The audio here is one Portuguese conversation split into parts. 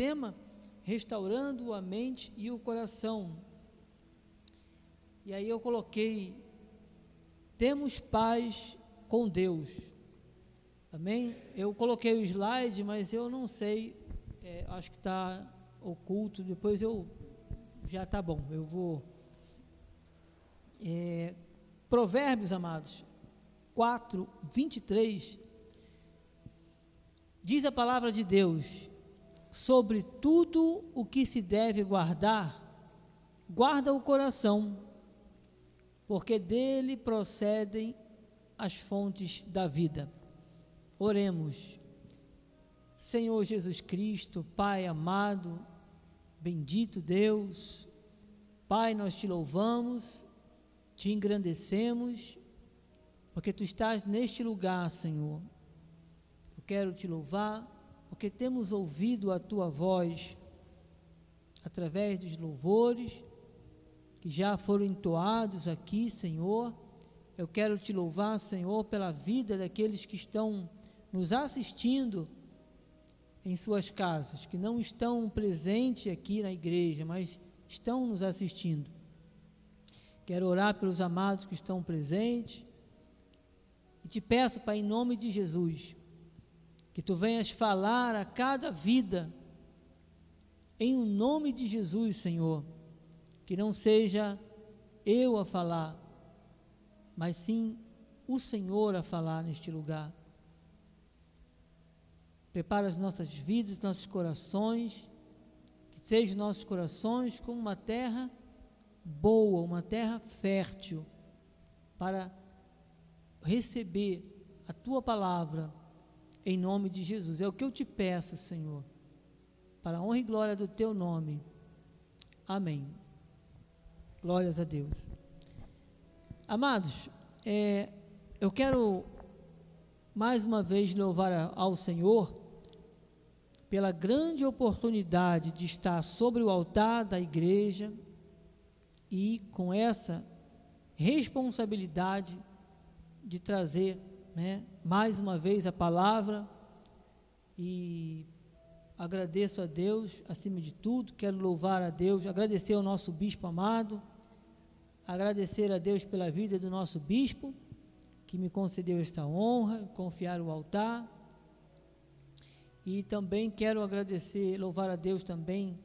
tema restaurando a mente e o coração. E aí eu coloquei temos paz com Deus. Amém? Eu coloquei o slide, mas eu não sei, é, acho que está oculto. Depois eu já está bom. Eu vou. É, Provérbios, amados, 4, 23. Diz a palavra de Deus: sobre tudo o que se deve guardar, guarda o coração, porque dele procedem as fontes da vida. Oremos. Senhor Jesus Cristo, Pai amado, bendito Deus, Pai, nós te louvamos, te engrandecemos, porque tu estás neste lugar, Senhor. Eu quero te louvar porque temos ouvido a tua voz através dos louvores que já foram entoados aqui, Senhor. Eu quero te louvar, Senhor, pela vida daqueles que estão nos assistindo em suas casas, que não estão presentes aqui na igreja, mas estão nos assistindo. Quero orar pelos amados que estão presentes e te peço, Pai, em nome de Jesus, que tu venhas falar a cada vida, em o nome de Jesus, Senhor, que não seja eu a falar, mas sim o Senhor a falar neste lugar. Prepara as nossas vidas, nossos corações, que sejam nossos corações como uma terra boa, uma terra fértil, para receber a tua palavra em nome de Jesus. É o que eu te peço, Senhor, para a honra e glória do teu nome. Amém. Glórias a Deus. Amados, é, eu quero mais uma vez louvar ao Senhor pela grande oportunidade de estar sobre o altar da igreja e com essa responsabilidade de trazer né, mais uma vez a palavra e agradeço a Deus acima de tudo, quero louvar a Deus, agradecer ao nosso bispo amado, agradecer a Deus pela vida do nosso bispo, que me concedeu esta honra, confiar o altar. E também quero agradecer, louvar a Deus também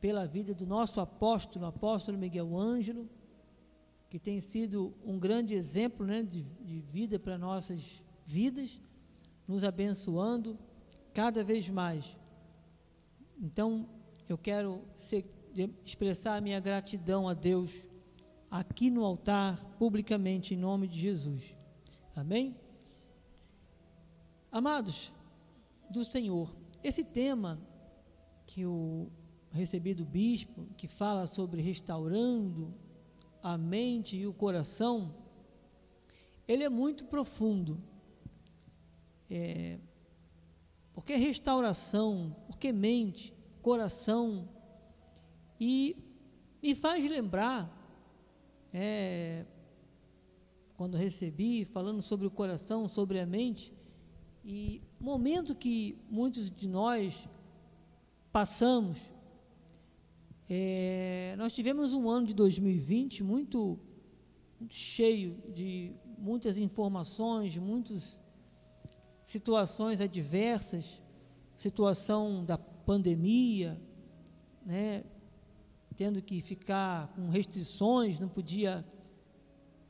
pela vida do nosso apóstolo, apóstolo Miguel Ângelo, que tem sido um grande exemplo né, de, de vida para nossas vidas, nos abençoando cada vez mais. Então, eu quero ser, expressar a minha gratidão a Deus aqui no altar, publicamente, em nome de Jesus. Amém? Amados do Senhor, esse tema que eu recebi do bispo, que fala sobre restaurando a mente e o coração, ele é muito profundo. É, porque restauração, porque mente, coração, e me faz lembrar, é, quando recebi, falando sobre o coração, sobre a mente, e momento que muitos de nós passamos, é, nós tivemos um ano de 2020 muito, muito cheio de muitas informações, muitas situações adversas, situação da pandemia, né, tendo que ficar com restrições, não podia,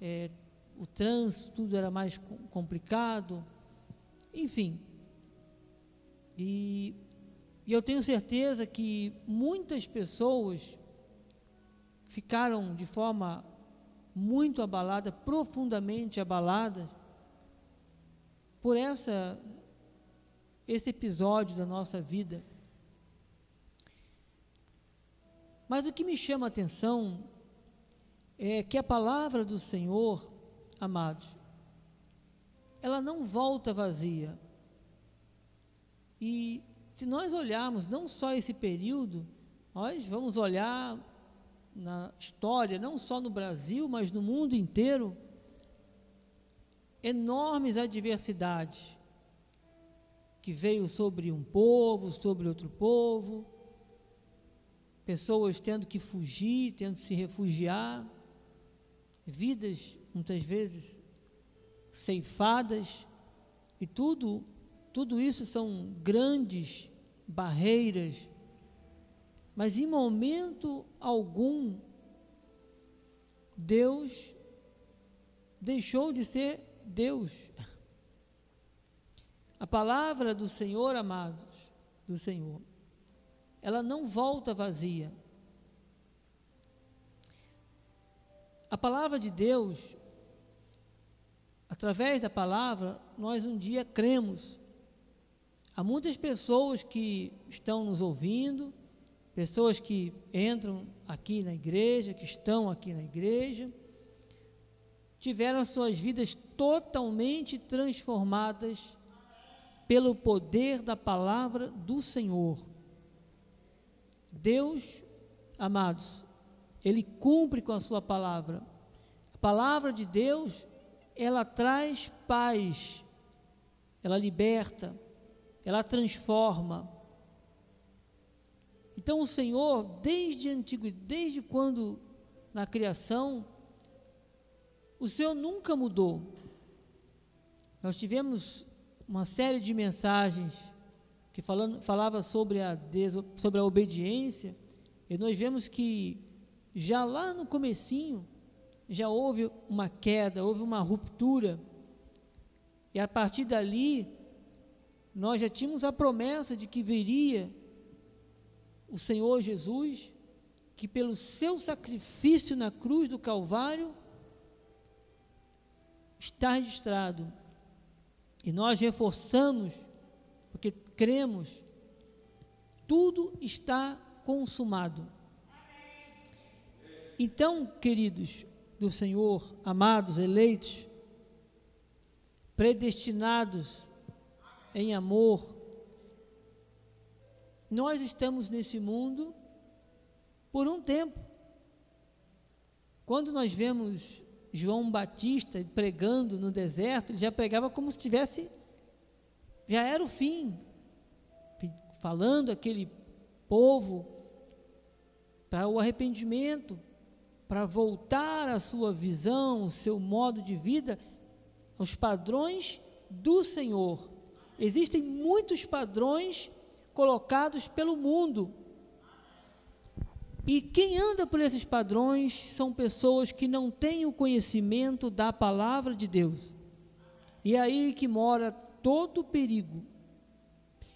é, o trânsito, tudo era mais complicado, enfim. E e eu tenho certeza que muitas pessoas ficaram de forma muito abalada, profundamente abalada por essa esse episódio da nossa vida. Mas o que me chama a atenção é que a palavra do Senhor, amados, ela não volta vazia. E se nós olharmos não só esse período, nós vamos olhar na história, não só no Brasil, mas no mundo inteiro, enormes adversidades que veio sobre um povo, sobre outro povo, pessoas tendo que fugir, tendo que se refugiar, vidas muitas vezes ceifadas, e tudo, tudo isso são grandes barreiras, mas em momento algum Deus deixou de ser Deus. A palavra do Senhor, amados, do Senhor, ela não volta vazia. A palavra de Deus, através da palavra, nós um dia cremos. Há muitas pessoas que estão nos ouvindo, pessoas que entram aqui na igreja, que estão aqui na igreja, tiveram suas vidas totalmente transformadas pelo poder da palavra do Senhor. Deus, amados, Ele cumpre com a Sua palavra. A palavra de Deus, ela traz paz, ela liberta, ela transforma. Então o Senhor, desde antigo, desde quando na criação, o Senhor nunca mudou. Nós tivemos uma série de mensagens que falando, falava sobre a, sobre a obediência, e nós vemos que já lá no comecinho, já houve uma queda, houve uma ruptura, e a partir dali, nós já tínhamos a promessa de que viria o Senhor Jesus, que pelo seu sacrifício na cruz do Calvário, está registrado e nós reforçamos, porque cremos, tudo está consumado. Então, queridos do Senhor, amados, eleitos, predestinados em amor, nós estamos nesse mundo por um tempo. Quando nós vemos João Batista pregando no deserto, ele já pregava como se tivesse, já era o fim, falando aquele povo para o arrependimento, para voltar à sua visão, o seu modo de vida, aos padrões do Senhor. Existem muitos padrões colocados pelo mundo, e quem anda por esses padrões são pessoas que não têm o conhecimento da palavra de Deus. E é aí que mora todo o perigo.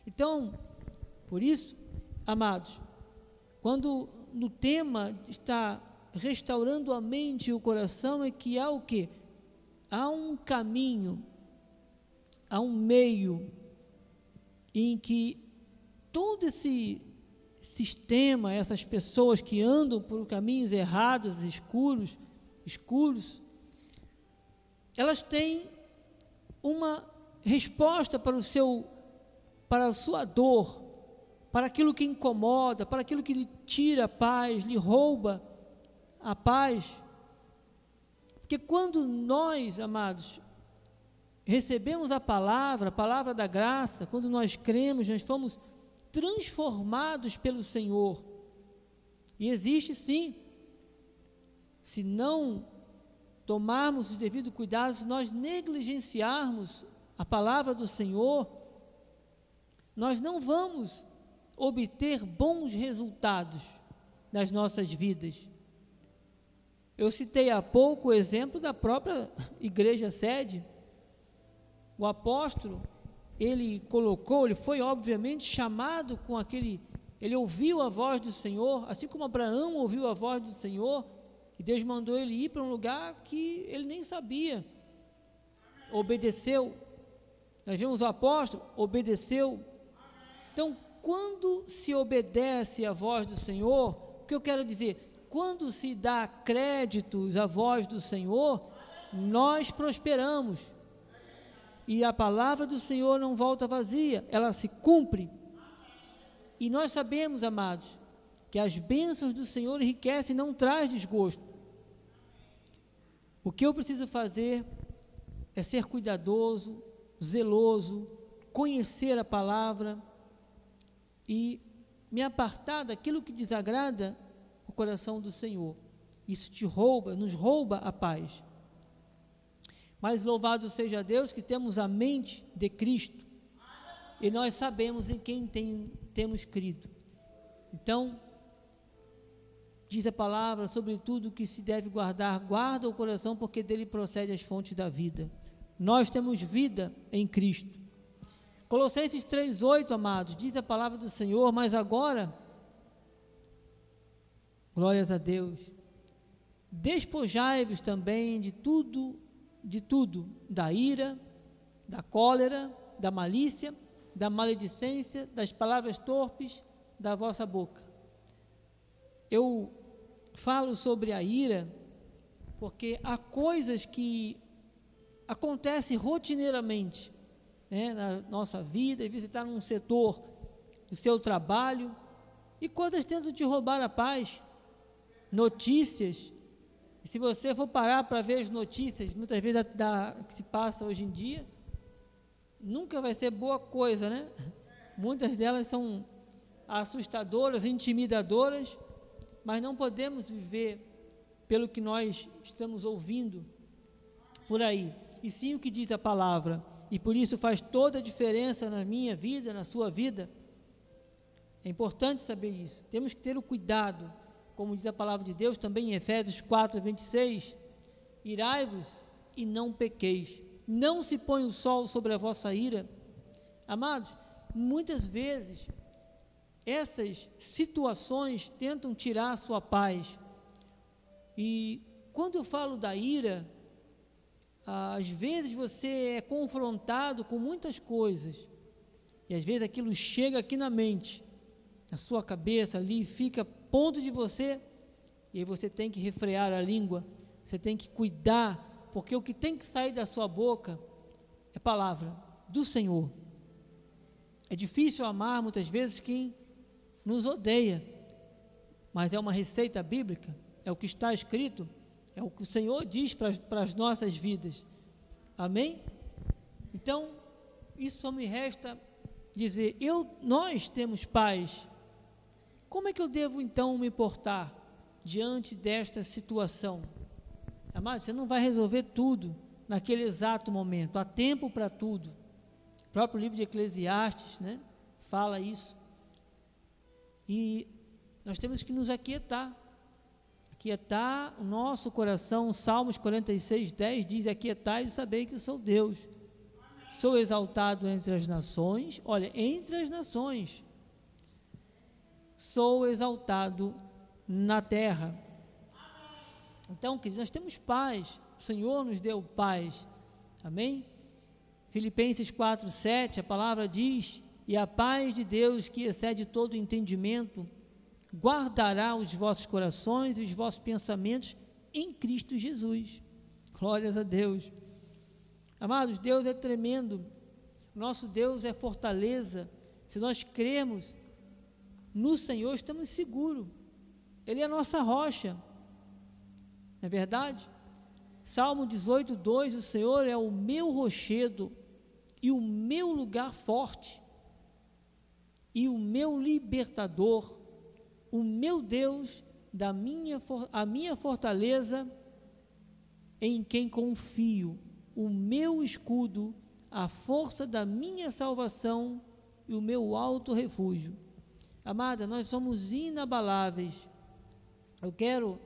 Então, por isso, amados, quando no tema está restaurando a mente e o coração, é que há o que? Há um caminho, há um meio em que todo esse sistema, essas pessoas que andam por caminhos errados, escuros, escuros, elas têm uma resposta para o seu para a sua dor, para aquilo que incomoda, para aquilo que lhe tira a paz, lhe rouba a paz. Porque quando nós, amados, recebemos a palavra, a palavra da graça, quando nós cremos, nós fomos transformados pelo Senhor. E existe sim, se não tomarmos os devidos cuidados, se nós negligenciarmos a palavra do Senhor, nós não vamos obter bons resultados nas nossas vidas. Eu citei há pouco o exemplo da própria igreja sede. O apóstolo ele colocou, ele foi obviamente chamado com aquele, ele ouviu a voz do Senhor, assim como Abraão ouviu a voz do Senhor, e Deus mandou ele ir para um lugar que ele nem sabia. Obedeceu. Nós vemos o apóstolo, obedeceu. Então, quando se obedece à voz do Senhor, o que eu quero dizer? Quando se dá créditos à voz do Senhor, nós prosperamos. E a palavra do Senhor não volta vazia, ela se cumpre. E nós sabemos, amados, que as bênçãos do Senhor enriquecem e não traz desgosto. O que eu preciso fazer é ser cuidadoso, zeloso, conhecer a palavra e me apartar daquilo que desagrada o coração do Senhor. Isso te rouba, nos rouba a paz. Mas louvado seja Deus que temos a mente de Cristo e nós sabemos em quem tem, temos crido. Então, diz a palavra, sobre tudo que se deve guardar, guarda o coração, porque dele procede as fontes da vida. Nós temos vida em Cristo. Colossenses 3,8, amados, diz a palavra do Senhor, mas agora, glórias a Deus, despojai-vos também de tudo, de tudo, da ira, da cólera, da malícia, da maledicência, das palavras torpes da vossa boca. Eu falo sobre a ira porque há coisas que acontecem rotineiramente né, na nossa vida, e você está num setor do seu trabalho, e quantas tentam te roubar a paz? Notícias. E se você for parar para ver as notícias, muitas vezes da, da, que se passa hoje em dia, nunca vai ser boa coisa, né? Muitas delas são assustadoras, intimidadoras, mas não podemos viver pelo que nós estamos ouvindo por aí, e sim o que diz a palavra, e por isso faz toda a diferença na minha vida, na sua vida. É importante saber isso. Temos que ter o cuidado, como diz a palavra de Deus também em Efésios 4, 26. Irai-vos e não pequeis. Não se põe o sol sobre a vossa ira. Amados, muitas vezes essas situações tentam tirar a sua paz. E quando eu falo da ira, às vezes você é confrontado com muitas coisas, e às vezes aquilo chega aqui na mente, na sua cabeça ali, fica ponto de você, e aí você tem que refrear a língua, você tem que cuidar, porque o que tem que sair da sua boca é palavra do Senhor. É difícil amar muitas vezes quem nos odeia, mas é uma receita bíblica, é o que está escrito é o que o Senhor diz para as nossas vidas. Amém? Então, isso só me resta dizer, eu, nós temos paz. Como é que eu devo então me portar diante desta situação? Amado, você não vai resolver tudo naquele exato momento. Há tempo para tudo. O próprio livro de Eclesiastes, né, fala isso. E nós temos que nos aquietar Aquietar o nosso coração, Salmos 46, 10 diz: Aquietai e sabei que sou Deus. Sou exaltado entre as nações, olha, entre as nações. Sou exaltado na terra. Então, queridos, nós temos paz. O Senhor nos deu paz. Amém? Filipenses 4, 7, a palavra diz: E a paz de Deus, que excede todo entendimento, guardará os vossos corações e os vossos pensamentos em Cristo Jesus. Glórias a Deus. Amados, Deus é tremendo. Nosso Deus é fortaleza. Se nós cremos no Senhor, estamos seguros. Ele é a nossa rocha. Não é verdade? Salmo 18, 2: O Senhor é o meu rochedo e o meu lugar forte, e o meu libertador o meu Deus, da minha, a minha fortaleza, em quem confio, o meu escudo, a força da minha salvação e o meu alto refúgio. Amada, nós somos inabaláveis. Eu quero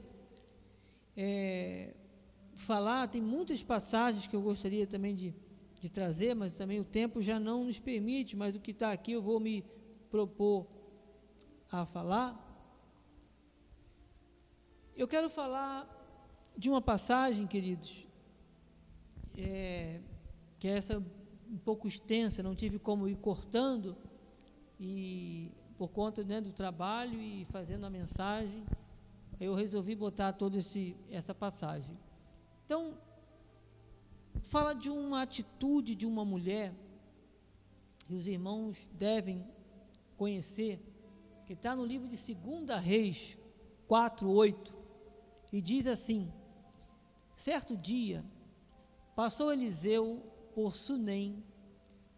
é, falar, tem muitas passagens que eu gostaria também de, de trazer, mas também o tempo já não nos permite, mas o que está aqui eu vou me propor a falar. Eu quero falar de uma passagem, queridos, é, que é essa um pouco extensa, não tive como ir cortando, e por conta né, do trabalho e fazendo a mensagem, eu resolvi botar toda essa passagem. Então, fala de uma atitude de uma mulher que os irmãos devem conhecer, que está no livro de 2 Reis 4, 8 e diz assim: Certo dia, passou Eliseu por Sunem,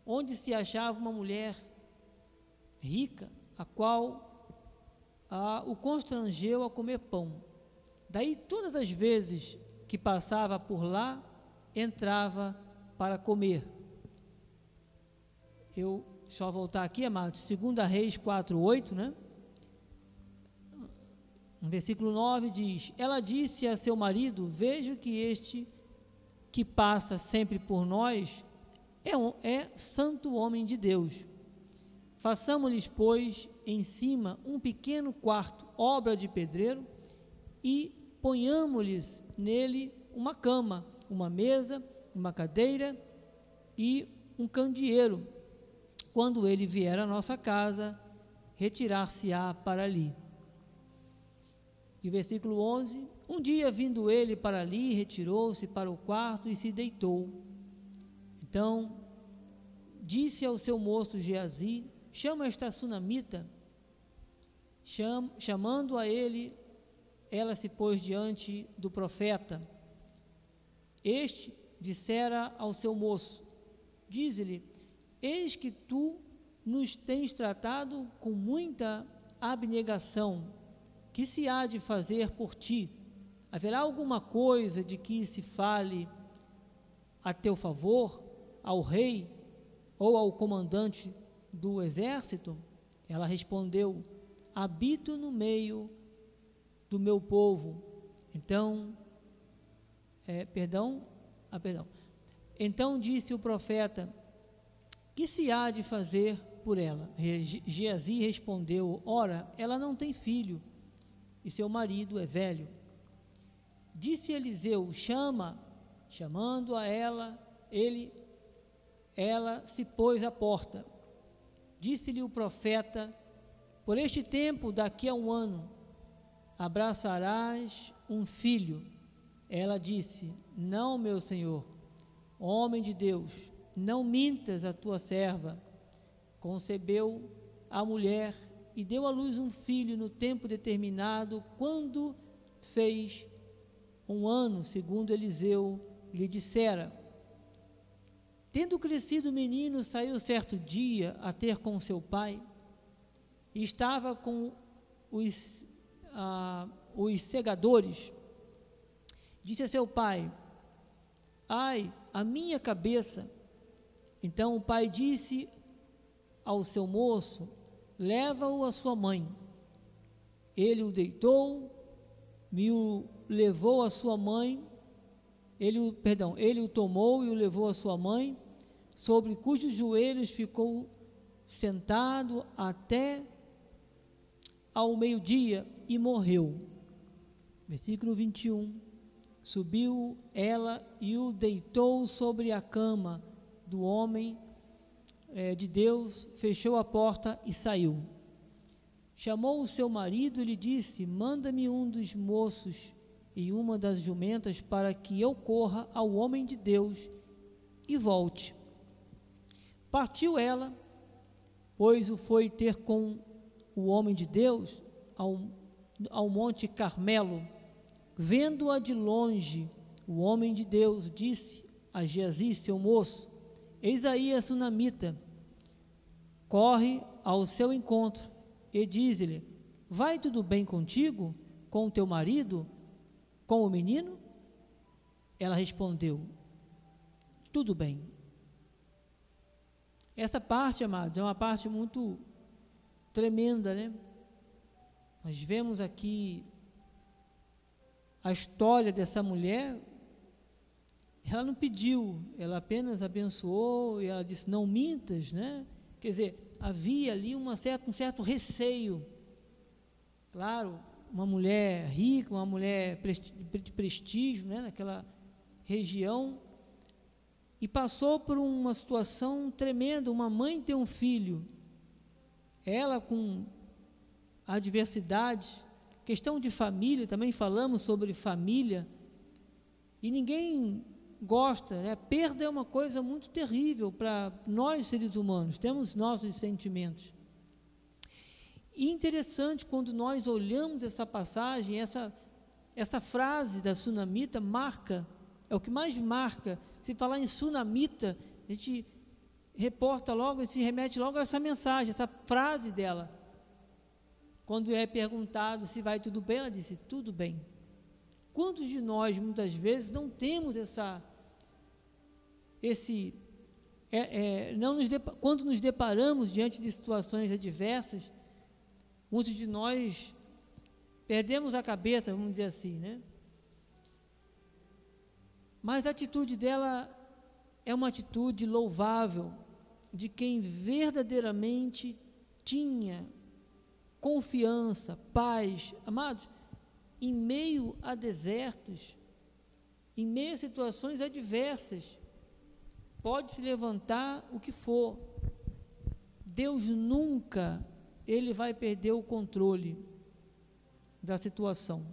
onde se achava uma mulher rica, a qual a, o constrangeu a comer pão. Daí, todas as vezes que passava por lá, entrava para comer. Eu só voltar aqui, amados, 2 Reis 4, 8, né? No versículo 9 diz: Ela disse a seu marido: Vejo que este que passa sempre por nós é, um, é santo homem de Deus. Façamos-lhes, pois, em cima um pequeno quarto, obra de pedreiro, e ponhamos-lhes nele uma cama, uma mesa, uma cadeira e um candeeiro. Quando ele vier à nossa casa, retirar-se-á para ali. E versículo 11: Um dia vindo ele para ali, retirou-se para o quarto e se deitou. Então disse ao seu moço Geazi: Chama esta sunamita. Cham, chamando a ele, ela se pôs diante do profeta. Este dissera ao seu moço: Diz-lhe: Eis que tu nos tens tratado com muita abnegação. Que se há de fazer por ti? Haverá alguma coisa de que se fale a teu favor, ao rei ou ao comandante do exército? Ela respondeu: Habito no meio do meu povo. Então, é, perdão, ah, perdão. Então disse o profeta: Que se há de fazer por ela? Geazi respondeu: Ora, ela não tem filho e seu marido é velho. Disse Eliseu: Chama, chamando a ela, ele, ela se pôs à porta. Disse-lhe o profeta: Por este tempo, daqui a um ano, abraçarás um filho. Ela disse: Não, meu senhor, homem de Deus, não mintas a tua serva. Concebeu a mulher e deu à luz um filho no tempo determinado, quando fez um ano, segundo Eliseu lhe dissera. Tendo crescido o menino, saiu certo dia a ter com seu pai, e estava com os, ah, os segadores. Disse a seu pai: Ai, a minha cabeça. Então o pai disse ao seu moço: leva-o à sua mãe. Ele o deitou, me o levou à sua mãe, ele perdão, ele o tomou e o levou à sua mãe, sobre cujos joelhos ficou sentado até ao meio-dia e morreu. Versículo 21. Subiu ela e o deitou sobre a cama do homem é, de Deus, fechou a porta e saiu. Chamou o seu marido e lhe disse: Manda-me um dos moços e uma das jumentas para que eu corra ao homem de Deus e volte. Partiu ela, pois o foi ter com o homem de Deus ao, ao monte Carmelo. Vendo-a de longe, o homem de Deus disse a Geazi, seu moço: Eis aí a sunamita, corre ao seu encontro e diz-lhe: Vai tudo bem contigo, com o teu marido, com o menino? Ela respondeu: Tudo bem. Essa parte, amados, é uma parte muito tremenda, né? Nós vemos aqui a história dessa mulher. Ela não pediu, ela apenas abençoou e ela disse: Não mintas, né? Quer dizer, havia ali uma certa, um certo receio. Claro, uma mulher rica, uma mulher de prestígio né, naquela região, e passou por uma situação tremenda. Uma mãe tem um filho, ela com adversidade, questão de família, também falamos sobre família, e ninguém gosta, né? Perda é uma coisa muito terrível para nós seres humanos, temos nossos sentimentos. E interessante quando nós olhamos essa passagem, essa essa frase da sunamita marca, é o que mais marca. Se falar em sunamita, a gente reporta logo, se remete logo a essa mensagem, essa frase dela. Quando é perguntado se vai tudo bem, ela disse: tudo bem. Quantos de nós, muitas vezes, não temos essa, esse, é, é, não nos quando nos deparamos diante de situações adversas, muitos de nós perdemos a cabeça, vamos dizer assim, né? Mas a atitude dela é uma atitude louvável de quem verdadeiramente tinha confiança, paz. Amados, em meio a desertos, em meio a situações adversas, pode se levantar o que for. Deus nunca ele vai perder o controle da situação.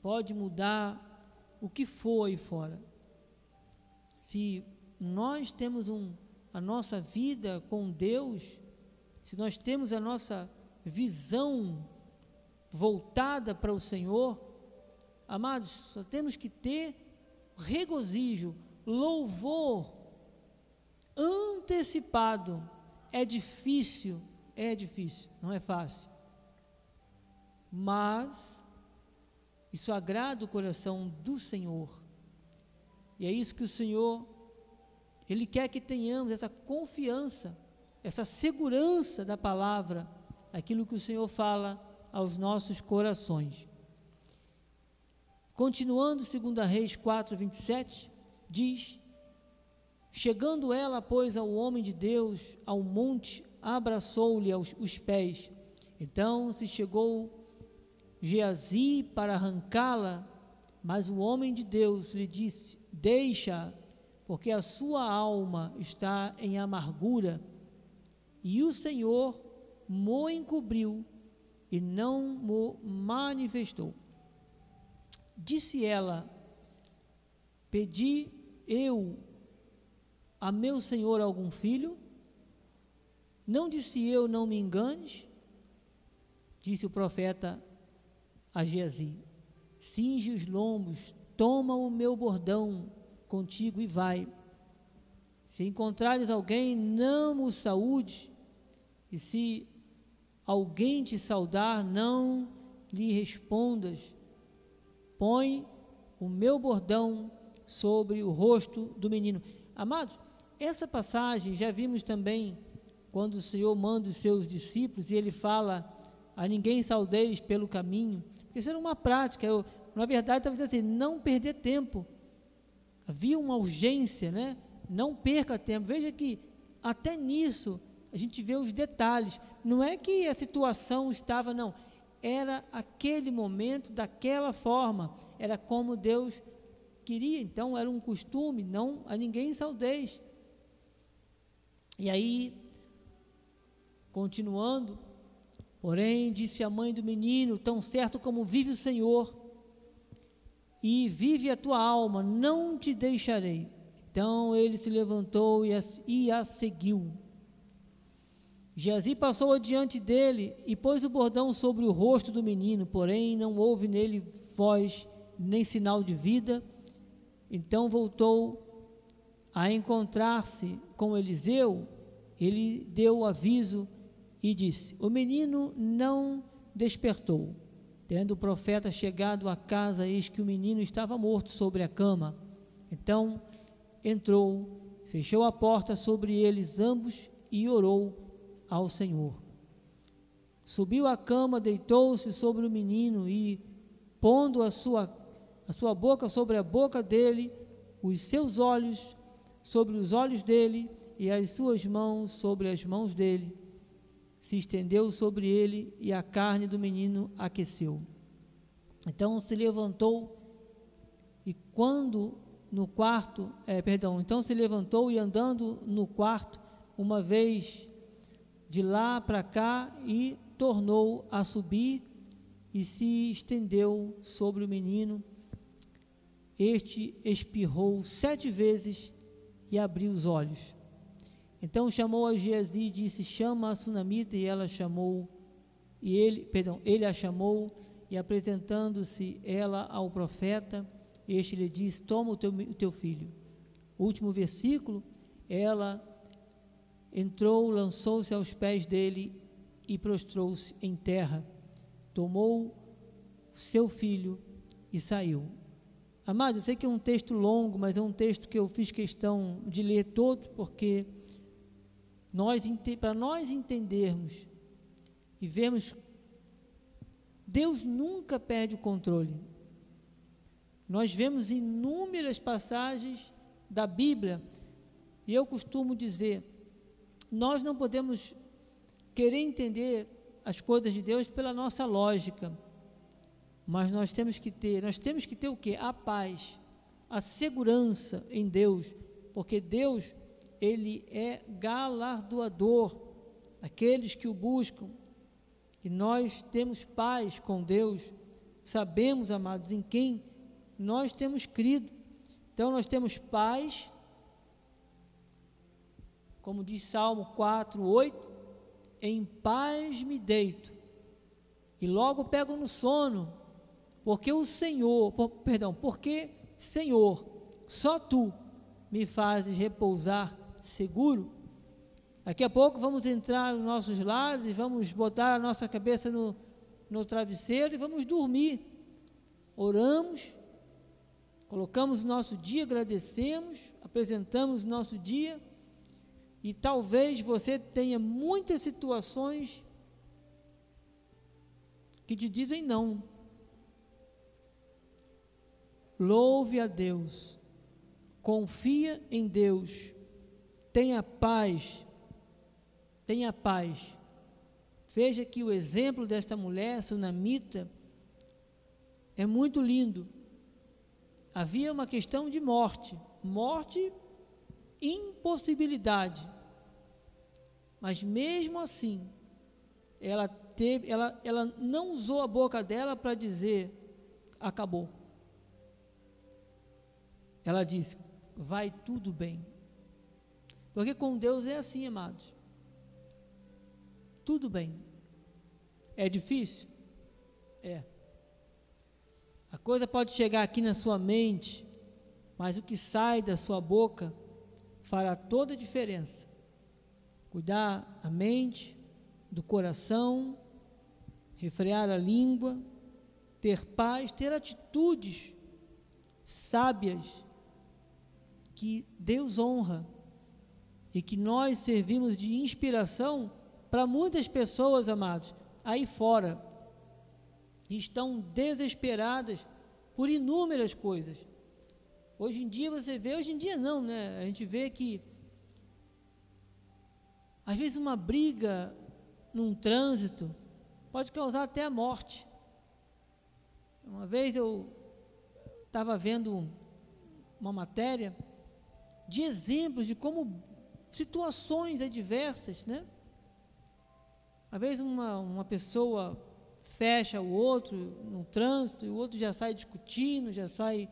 Pode mudar o que for aí fora. Se nós temos um, a nossa vida com Deus, se nós temos a nossa visão voltada para o Senhor, amados, só temos que ter regozijo, louvor antecipado. É difícil, é difícil, não é fácil. Mas isso agrada o coração do Senhor. E é isso que o Senhor, Ele quer que tenhamos essa confiança, essa segurança da palavra, aquilo que o Senhor fala aos nossos corações. Continuando, 2 Reis 4, 27, diz: Chegando ela, pois, ao homem de Deus, ao monte, abraçou-lhe os, os pés. Então se chegou Geazi para arrancá-la, mas o homem de Deus lhe disse: Deixa, porque a sua alma está em amargura. E o Senhor mo encobriu e não mo manifestou. Disse ela: Pedi eu a meu senhor algum filho? Não disse eu, não me enganes? Disse o profeta a Geazi: Cinge os lombos, toma o meu bordão contigo e vai. Se encontrares alguém, não o saúde, e se alguém te saudar, não lhe respondas. Põe o meu bordão sobre o rosto do menino. Amados, essa passagem já vimos também quando o Senhor manda os seus discípulos e ele fala: A ninguém saudeis pelo caminho. Isso era uma prática. Eu, na verdade, estava dizendo assim: não perder tempo. Havia uma urgência, né? Não perca tempo. Veja que até nisso a gente vê os detalhes. Não é que a situação estava, não. Era aquele momento, daquela forma. Era como Deus queria. Então era um costume, não a ninguém saudeis. E aí, continuando, Porém, disse a mãe do menino: Tão certo como vive o Senhor, e vive a tua alma, não te deixarei. Então ele se levantou e a, e a seguiu. Geazi passou adiante dele e pôs o bordão sobre o rosto do menino, porém não houve nele voz nem sinal de vida. Então voltou a encontrar-se com Eliseu, ele deu o aviso e disse: O menino não despertou. Tendo o profeta chegado à casa, eis que o menino estava morto sobre a cama. Então entrou, fechou a porta sobre eles ambos e orou ao Senhor. Subiu à cama, deitou-se sobre o menino e, pondo a sua, a sua boca sobre a boca dele, os seus olhos sobre os olhos dele e as suas mãos sobre as mãos dele, se estendeu sobre ele e a carne do menino aqueceu. Então se levantou e quando no quarto, é, perdão, então se levantou e andando no quarto uma vez de lá para cá e tornou a subir e se estendeu sobre o menino. Este espirrou sete vezes e abriu os olhos. Então chamou a Geazi e disse: Chama a sunamita, e ela chamou, e ele, perdão, ele a chamou, e apresentando-se ela ao profeta, este lhe disse: Toma o teu, o teu filho. Último versículo, ela entrou, lançou-se aos pés dele e prostrou-se em terra, tomou seu filho e saiu. Amados, eu sei que é um texto longo, mas é um texto que eu fiz questão de ler todo, porque nós, para nós entendermos e vermos, Deus nunca perde o controle. Nós vemos inúmeras passagens da Bíblia, e eu costumo dizer, nós não podemos querer entender as coisas de Deus pela nossa lógica. Mas nós temos que ter, nós temos que ter o que? A paz, a segurança em Deus, porque Deus, ele é galardoador aqueles que o buscam. E nós temos paz com Deus. Sabemos, amados, em quem nós temos crido. Então nós temos paz, como diz Salmo 4, 8, em paz me deito e logo pego no sono, porque o Senhor, por, perdão, porque Senhor, só tu me fazes repousar seguro. Daqui a pouco vamos entrar nos nossos lares e vamos botar a nossa cabeça no, no travesseiro e vamos dormir. Oramos, colocamos o nosso dia, agradecemos, apresentamos o nosso dia e talvez você tenha muitas situações que te dizem não. Louve a Deus, confia em Deus, tenha paz, tenha paz. Veja que o exemplo desta mulher sunamita é muito lindo. Havia uma questão de morte, morte, impossibilidade. Mas mesmo assim, ela teve, ela, ela não usou a boca dela para dizer acabou. Ela disse: vai tudo bem. Porque com Deus é assim, amados. Tudo bem. É difícil? É. A coisa pode chegar aqui na sua mente, mas o que sai da sua boca fará toda a diferença cuidar a mente, do coração, refrear a língua, ter paz, ter atitudes sábias que Deus honra e que nós servimos de inspiração para muitas pessoas, amados, aí fora, estão desesperadas por inúmeras coisas. Hoje em dia você vê, hoje em dia não, né? A gente vê que às vezes, uma briga num trânsito pode causar até a morte. Uma vez eu estava vendo uma matéria de exemplos de como situações adversas, né? Às vezes uma, uma pessoa fecha o outro no trânsito e o outro já sai discutindo, já sai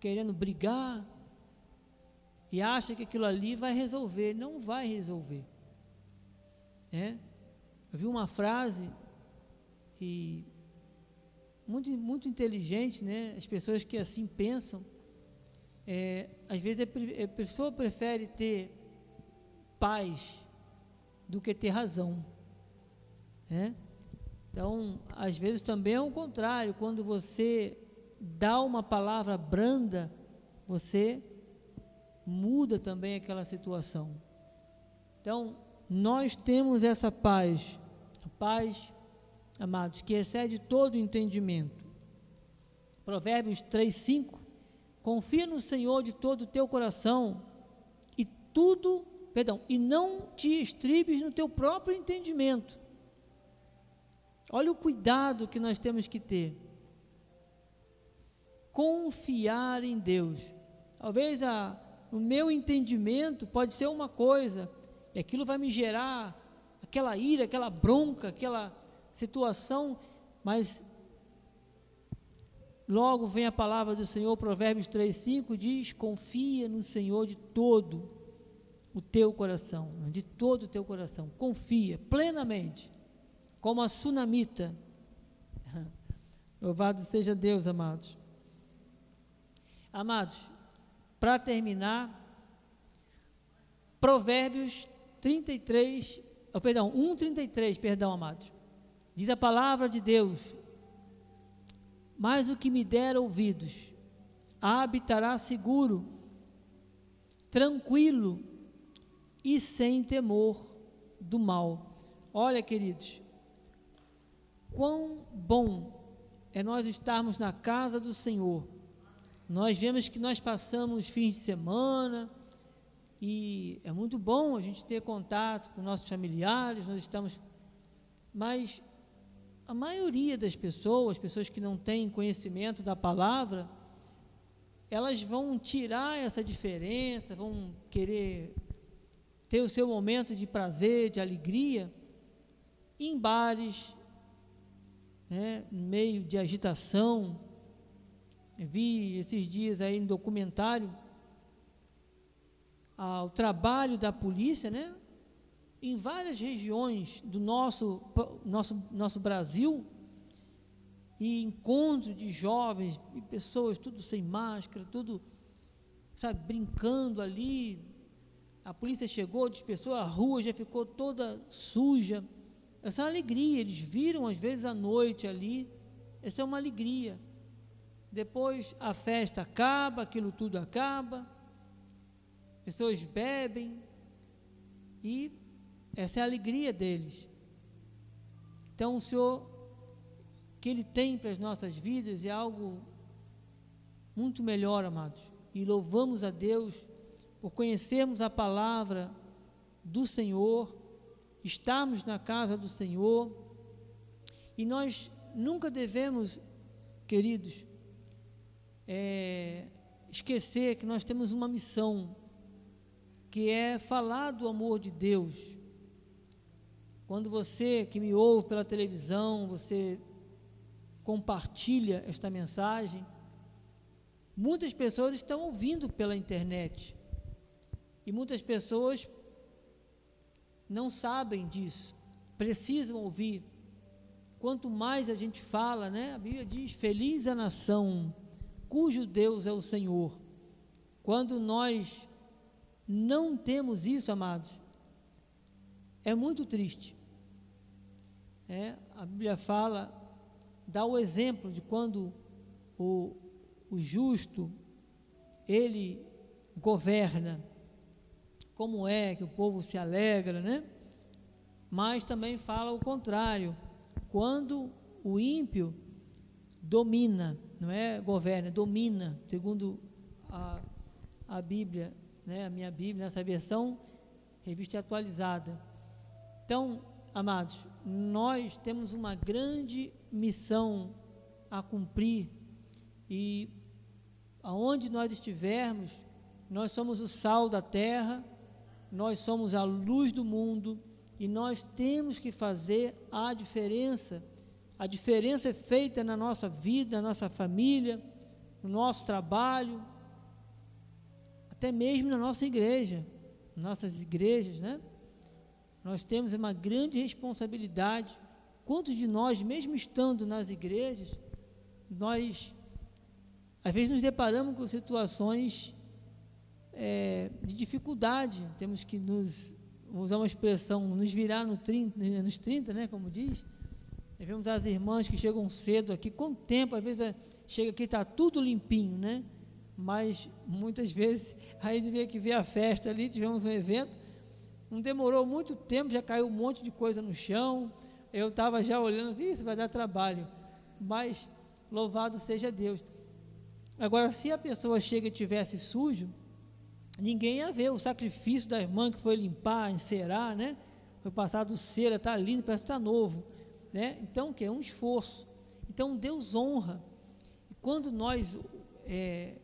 querendo brigar e acha que aquilo ali vai resolver. Não vai resolver. É? Eu vi uma frase e muito, muito inteligente, né? As pessoas que assim pensam, é, às vezes a, pessoa prefere ter paz do que ter razão, né? Então, às vezes também é o contrário, quando você dá uma palavra branda, você muda também aquela situação. Então, nós temos essa paz, a paz, amados, que excede todo entendimento. Provérbios 3, 5. Confia no Senhor de todo o teu coração e tudo, perdão, e não te estribes no teu próprio entendimento. Olha o cuidado que nós temos que ter. Confiar em Deus. Talvez a, o meu entendimento pode ser uma coisa, e aquilo vai me gerar aquela ira, aquela bronca, aquela situação, mas logo vem a palavra do Senhor, Provérbios 3:5 diz: "Confia no Senhor de todo o teu coração, de todo o teu coração, confia plenamente, como a sunamita." Louvado seja Deus, amados. Amados, para terminar, Provérbios 33, oh, perdão, 1,33, perdão, amados. Diz a palavra de Deus: Mas o que me der ouvidos, habitará seguro, tranquilo e sem temor do mal. Olha, queridos, quão bom é nós estarmos na casa do Senhor. Nós vemos que nós passamos fins de semana e é muito bom a gente ter contato com nossos familiares, nós estamos mas a maioria das pessoas, pessoas que não têm conhecimento da palavra, elas vão tirar essa diferença, vão querer ter o seu momento de prazer, de alegria, em bares, né, meio de agitação. Eu vi esses dias aí no documentário ah, o trabalho da polícia, né? Em várias regiões do nosso, nosso, nosso Brasil, e encontro de jovens e pessoas, tudo sem máscara, tudo, sabe, brincando ali. A polícia chegou, dispersou, a rua já ficou toda suja. Essa é uma alegria, eles viram às vezes à noite ali, essa é uma alegria. Depois a festa acaba, aquilo tudo acaba, pessoas bebem e essa é a alegria deles. Então o Senhor que Ele tem para as nossas vidas é algo muito melhor, amados. E louvamos a Deus por conhecermos a palavra do Senhor, estarmos na casa do Senhor. E nós nunca devemos, queridos, é, esquecer que nós temos uma missão, que é falar do amor de Deus. Quando você que me ouve pela televisão, você compartilha esta mensagem. Muitas pessoas estão ouvindo pela internet e muitas pessoas não sabem disso, precisam ouvir. Quanto mais a gente fala, né? A Bíblia diz: Feliz a nação cujo Deus é o Senhor. Quando nós não temos isso, amados, é muito triste. É, a Bíblia fala dá o exemplo de quando o, o justo ele governa, como é que o povo se alegra, né? Mas também fala o contrário, quando o ímpio domina, não é governa, domina, segundo a, a Bíblia, né, a minha Bíblia, nessa versão, revista atualizada. Então, amados, nós temos uma grande missão a cumprir e aonde nós estivermos, nós somos o sal da terra, nós somos a luz do mundo e nós temos que fazer a diferença. A diferença é feita na nossa vida, na nossa família, no nosso trabalho, até mesmo na nossa igreja, nossas igrejas, né? Nós temos uma grande responsabilidade. Quantos de nós, mesmo estando nas igrejas, nós às vezes nos deparamos com situações é, de dificuldade, temos que nos, usar uma expressão, nos virar no 30, nos 30, né, como diz. Nós vemos as irmãs que chegam cedo aqui, com tempo, às vezes chega aqui está tudo limpinho, né? Mas muitas vezes a gente vê que vê a festa ali, tivemos um evento, não demorou muito tempo, já caiu um monte de coisa no chão. Eu estava já olhando, isso vai dar trabalho. Mas louvado seja Deus. Agora, se a pessoa chega e tivesse sujo, ninguém ia ver o sacrifício da irmã que foi limpar, encerar, né? Foi passado cera, está lindo, parece que está novo. Né? Então, o que? É um esforço. Então, Deus honra. E quando nós é,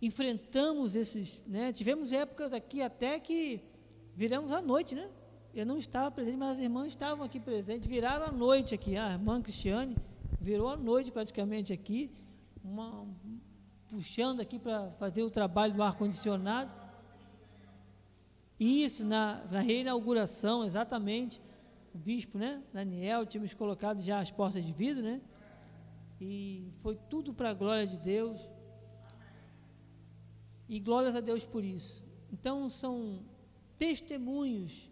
enfrentamos esses, né? Tivemos épocas aqui até que viramos à noite, né? Eu não estava presente, mas as irmãs estavam aqui presentes, viraram à noite aqui. A irmã Cristiane virou à noite praticamente aqui, uma, puxando aqui para fazer o trabalho do ar-condicionado. Isso, na, na reinauguração, exatamente, o bispo, né, Daniel, tínhamos colocado já as portas de vidro, né? E foi tudo para a glória de Deus. E glórias a Deus por isso. Então, são testemunhos,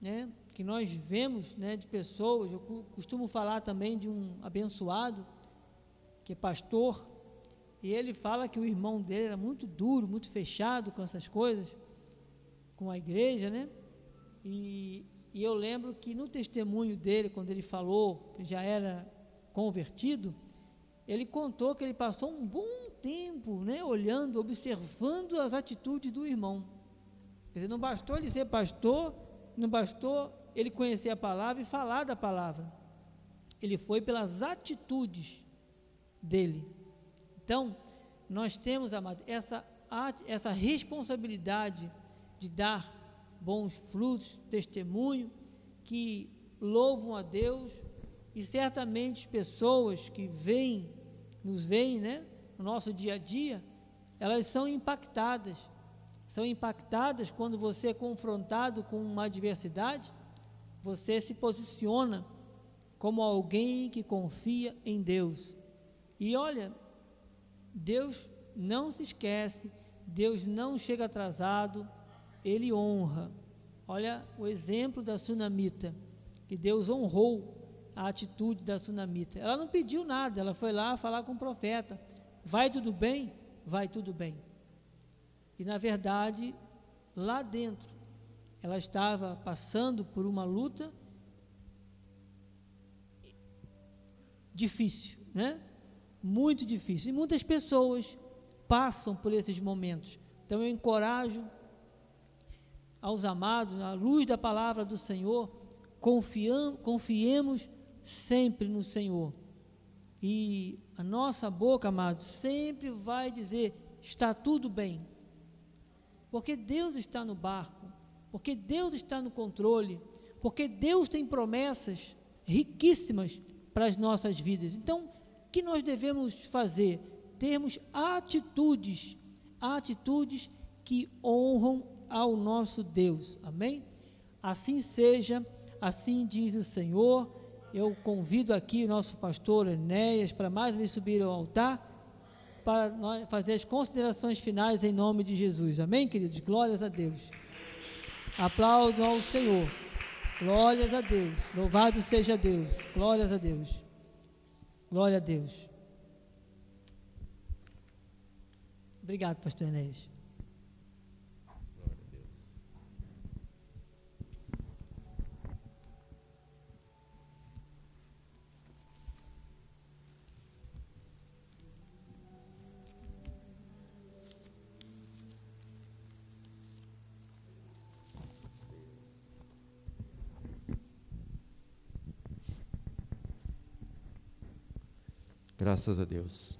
né, que nós vemos, né, de pessoas. Eu costumo falar também de um abençoado que é pastor e ele fala que o irmão dele era muito duro, muito fechado com essas coisas, com a igreja, né? E, e eu lembro que no testemunho dele, quando ele falou que já era convertido, ele contou que ele passou um bom tempo, né, olhando, observando as atitudes do irmão. Quer dizer, não bastou ele ser pastor, não bastou ele conhecer a palavra e falar da palavra. Ele foi pelas atitudes dele. Então, nós temos, essa, essa responsabilidade de dar bons frutos, testemunho, que louvam a Deus, e certamente pessoas que vêm, nos veem, né, no nosso dia a dia, elas são impactadas. São impactadas quando você é confrontado com uma adversidade, você se posiciona como alguém que confia em Deus. E olha, Deus não se esquece, Deus não chega atrasado, Ele honra. Olha o exemplo da sunamita, que Deus honrou a atitude da sunamita. Ela não pediu nada, ela foi lá falar com o profeta. Vai tudo bem? Vai tudo bem. E na verdade, lá dentro, ela estava passando por uma luta difícil, né? Muito difícil. E muitas pessoas passam por esses momentos. Então eu encorajo aos amados, à luz da palavra do Senhor, confiam, confiemos sempre no Senhor. E a nossa boca, amados, sempre vai dizer: está tudo bem. Porque Deus está no barco, porque Deus está no controle, porque Deus tem promessas riquíssimas para as nossas vidas. Então, que nós devemos fazer? Termos atitudes, atitudes que honram ao nosso Deus. Amém? Assim seja, assim diz o Senhor. Eu convido aqui o nosso pastor Enéas para mais vez subir ao altar para nós fazer as considerações finais em nome de Jesus. Amém, queridos? Glórias a Deus. Aplaudam ao Senhor. Glórias a Deus. Louvado seja Deus. Glórias a Deus. Glória a Deus. Obrigado, pastor Enéas. Graças a Deus.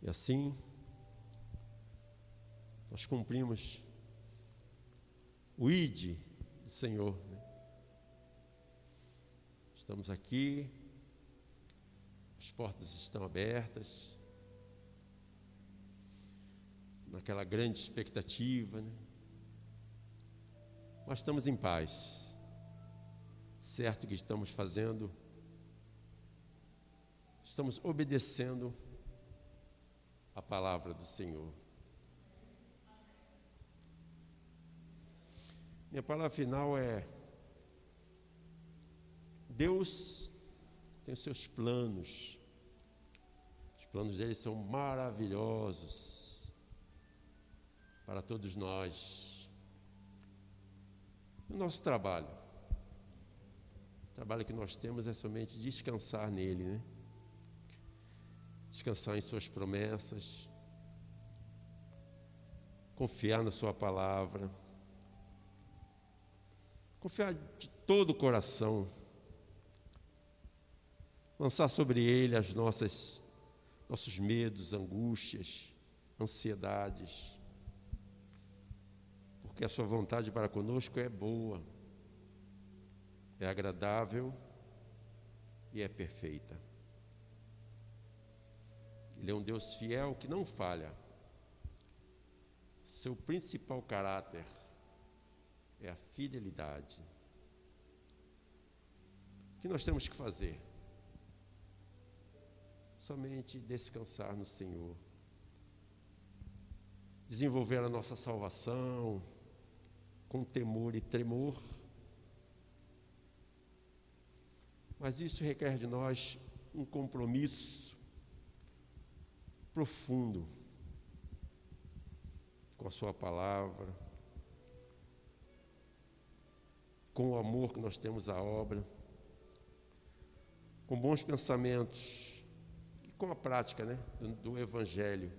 E assim, nós cumprimos o ID do Senhor. Né? Estamos aqui, as portas estão abertas, naquela grande expectativa, né? mas estamos em paz, certo que estamos fazendo estamos obedecendo a palavra do Senhor. Minha palavra final é: Deus tem seus planos, os planos dele são maravilhosos para todos nós. O nosso trabalho, o trabalho que nós temos é somente descansar nele, né? Descansar em Suas promessas, confiar na Sua palavra, confiar de todo o coração, lançar sobre Ele as nossas nossos medos, angústias, ansiedades, porque a Sua vontade para conosco é boa, é agradável e é perfeita. Ele é um Deus fiel que não falha. Seu principal caráter é a fidelidade. O que nós temos que fazer? Somente descansar no Senhor. Desenvolver a nossa salvação, com temor e tremor. Mas isso requer de nós um compromisso profundo com a Sua palavra, com o amor que nós temos à obra, com bons pensamentos e com a prática né, do, do Evangelho,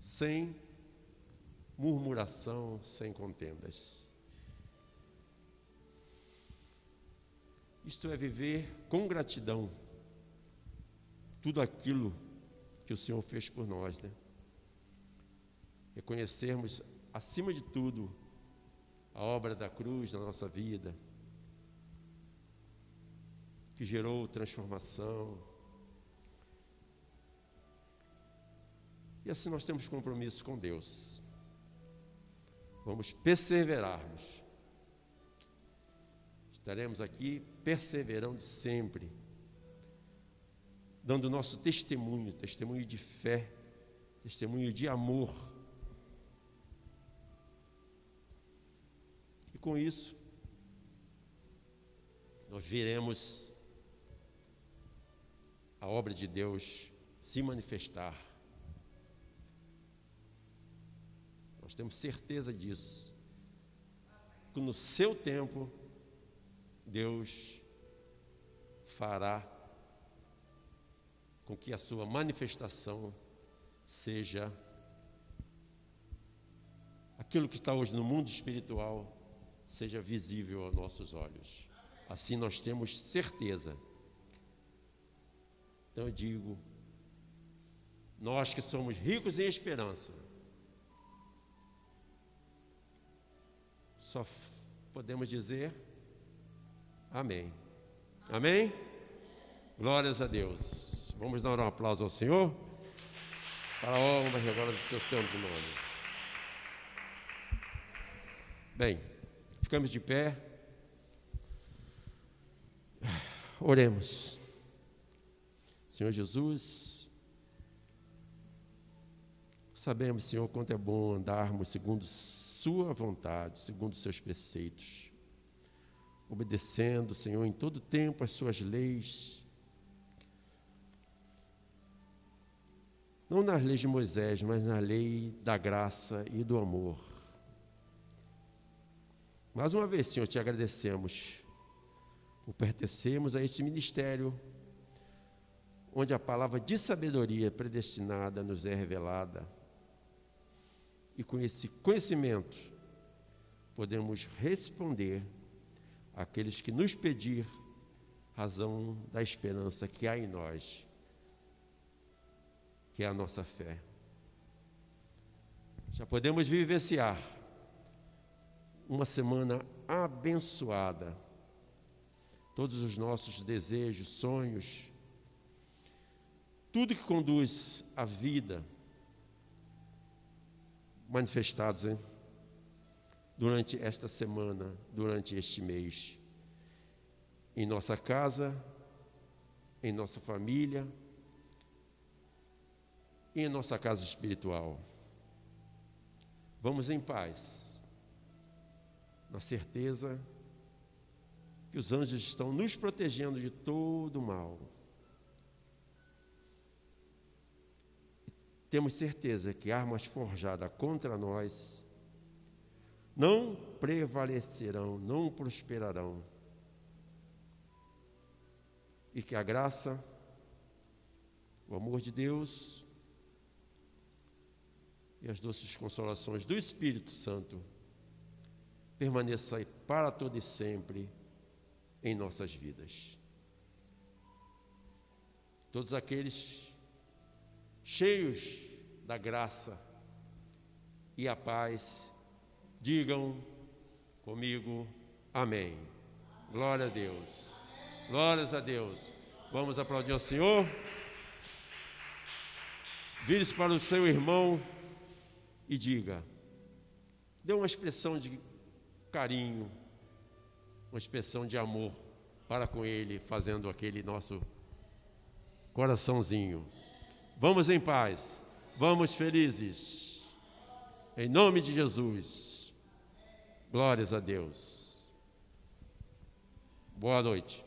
sem murmuração, sem contendas. Isto é viver com gratidão tudo aquilo que o Senhor fez por nós, né? Reconhecermos, acima de tudo, a obra da cruz na nossa vida, que gerou transformação. E assim nós temos compromisso com Deus. Vamos perseverarmos. Estaremos aqui perseverando sempre, dando nosso testemunho, testemunho de fé, testemunho de amor com isso, nós veremos a obra de Deus se manifestar. Nós temos certeza disso. Que no seu tempo, Deus fará com que a sua manifestação seja aquilo que está hoje no mundo espiritual seja visível aos nossos olhos. Assim nós temos certeza. Então eu digo, nós que somos ricos em esperança, só podemos dizer amém. Amém? Glórias a Deus. Vamos dar um aplauso ao Senhor para a honra e glória do seu santo nome. Bem, Ficamos de pé. Oremos. Senhor Jesus, sabemos, Senhor, quanto é bom andarmos segundo Sua vontade, segundo Seus preceitos, obedecendo, Senhor, em todo tempo as Suas leis. Não nas leis de Moisés, mas na lei da graça e do amor. Mais uma vez, Senhor, te agradecemos por pertencermos a este ministério, onde a palavra de sabedoria predestinada nos é revelada. E com esse conhecimento, podemos responder àqueles que nos pedir razão da esperança que há em nós, que é a nossa fé. Já podemos vivenciar uma semana abençoada. Todos os nossos desejos, sonhos, tudo que conduz à vida, manifestados hein? durante esta semana, durante este mês, em nossa casa, em nossa família e em nossa casa espiritual. Vamos em paz na certeza que os anjos estão nos protegendo de todo o mal. Temos certeza que armas forjadas contra nós não prevalecerão, não prosperarão. E que a graça, o amor de Deus e as doces consolações do Espírito Santo permaneça para todo e sempre em nossas vidas. Todos aqueles cheios da graça e a paz, digam comigo amém. Glória a Deus. Glórias a Deus. Vamos aplaudir ao Senhor. Vire-se para o seu irmão e diga: dê uma expressão de carinho, uma expressão de amor para com Ele, fazendo aquele nosso coraçãozinho. Vamos em paz, vamos felizes, em nome de Jesus. Glórias a Deus. Boa noite.